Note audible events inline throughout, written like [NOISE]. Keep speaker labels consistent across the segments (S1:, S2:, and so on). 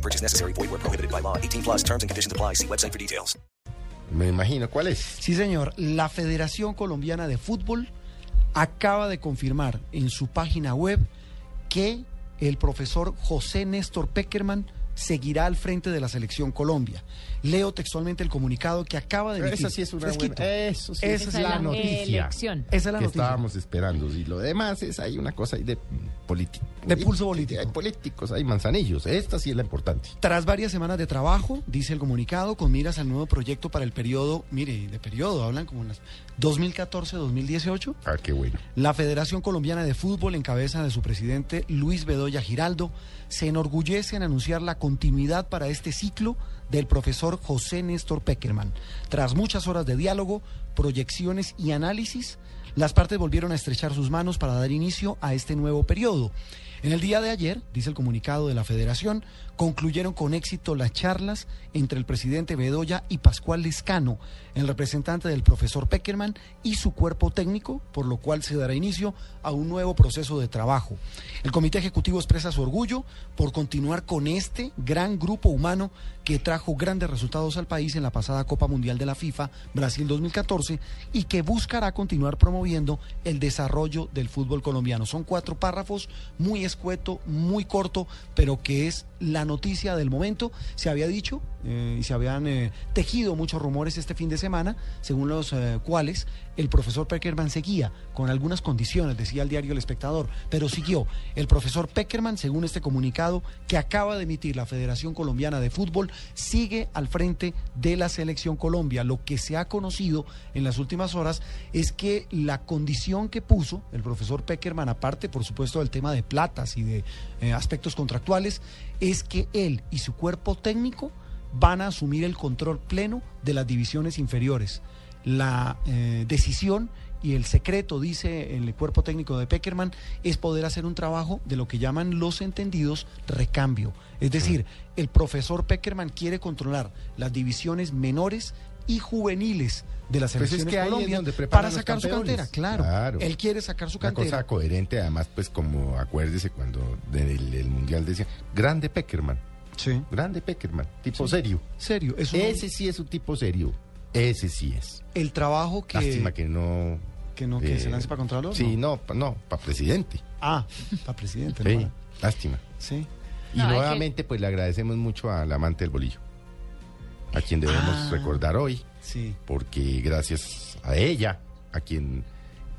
S1: No purchase necessary. Void where prohibited by law. 18 plus terms and conditions apply. See website for details.
S2: Me imagino, ¿cuál es?
S3: Sí, señor. La Federación Colombiana de Fútbol acaba de confirmar en su página web que el profesor José Néstor Peckerman seguirá al frente de la selección Colombia. Leo textualmente el comunicado que acaba de emitir.
S2: Esa sí es una
S3: Fresquito.
S2: buena, eso sí
S3: Esa
S2: es
S3: es
S2: la
S3: la
S2: noticia
S4: elección.
S3: Esa es la
S2: que
S3: noticia.
S2: estábamos esperando. Y lo demás es hay una cosa ahí de político.
S3: De pulso político.
S2: Hay políticos, hay manzanillos. Esta sí es la importante.
S3: Tras varias semanas de trabajo, dice el comunicado, con miras al nuevo proyecto para el periodo, mire, de periodo, hablan como en las 2014-2018.
S2: Ah, qué bueno.
S3: La Federación Colombiana de Fútbol, en cabeza de su presidente Luis Bedoya Giraldo, se enorgullece en anunciar la continuidad para este ciclo del profesor José Néstor Peckerman. Tras muchas horas de diálogo, proyecciones y análisis, las partes volvieron a estrechar sus manos para dar inicio a este nuevo periodo. En el día de ayer, dice el comunicado de la Federación, concluyeron con éxito las charlas entre el presidente Bedoya y Pascual Lescano, el representante del profesor Peckerman y su cuerpo técnico, por lo cual se dará inicio a un nuevo proceso de trabajo. El comité ejecutivo expresa su orgullo por continuar con este gran grupo humano que trajo grandes resultados al país en la pasada Copa Mundial de la FIFA Brasil 2014 y que buscará continuar promoviendo el desarrollo del fútbol colombiano. Son cuatro párrafos, muy escueto, muy corto, pero que es la noticia del momento. Se había dicho eh, y se habían eh, tejido muchos rumores este fin de semana, según los eh, cuales el profesor Peckerman seguía con algunas condiciones, decía el diario El Espectador, pero siguió. El profesor Peckerman, según este comunicado que acaba de emitir la Federación Colombiana de Fútbol, sigue al frente de la selección Colombia. Lo que se ha conocido en las últimas horas es que la condición que puso el profesor Peckerman, aparte por supuesto del tema de platas y de eh, aspectos contractuales, es que él y su cuerpo técnico van a asumir el control pleno de las divisiones inferiores. La eh, decisión y el secreto, dice el cuerpo técnico de Peckerman, es poder hacer un trabajo de lo que llaman los entendidos recambio. Es decir, el profesor Peckerman quiere controlar las divisiones menores y juveniles de la
S2: Pues es
S3: selección
S2: que
S3: Colombia
S2: donde
S3: para sacar su cantera. Claro,
S2: Claro.
S3: él quiere sacar su
S2: Una
S3: cantera.
S2: cosa coherente, además, pues como acuérdese cuando del el Mundial decía, grande Peckerman,
S3: Sí.
S2: grande Peckerman, tipo serio.
S3: Serio, es un-
S2: Ese sí es un tipo serio. Ese sí es.
S3: el trabajo que,
S2: Lástima que no...
S3: que no que
S2: eh,
S3: se lance para Contralor.
S2: Sí,
S3: ¿no?
S2: no, pa- no, para presidente.
S3: Ah, para presidente.
S2: Sí,
S3: ¿no?
S2: lástima.
S3: Sí.
S2: Y
S4: No, hay que-
S2: nuevamente, pues le agradecemos mucho al amante del bolillo, a quien debemos
S3: Ah.
S2: recordar hoy,
S3: Sí.
S2: porque gracias a ella, a quien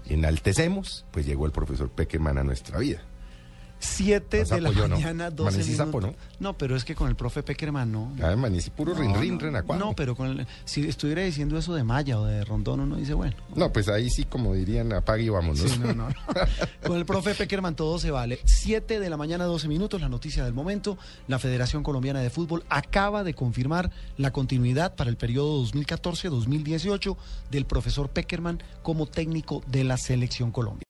S2: enaltecemos, pues llegó el profesor Peckerman a nuestra vida.
S3: 7
S2: No
S3: de la
S2: no.
S3: mañana, 12
S2: Amanecí
S3: minutos.
S2: sapo, ¿no?
S3: ¿no? pero es que con el profe Peckerman no.
S2: Ni si puro rin,
S3: No,
S2: rin,
S3: no,
S2: renacuajo.
S3: No, pero con el- si estuviera diciendo eso de Maya o de Rondón, uno dice, bueno.
S2: No, pues ahí sí, como dirían, apague y vámonos.
S3: Sí, no, no. [LAUGHS] Con el profe Peckerman todo se vale. 7 de la mañana, 12 minutos, la noticia del momento. La Federación Colombiana de Fútbol acaba de confirmar la continuidad para el periodo 2014-2018 del profesor Peckerman como técnico de la Selección Colombia.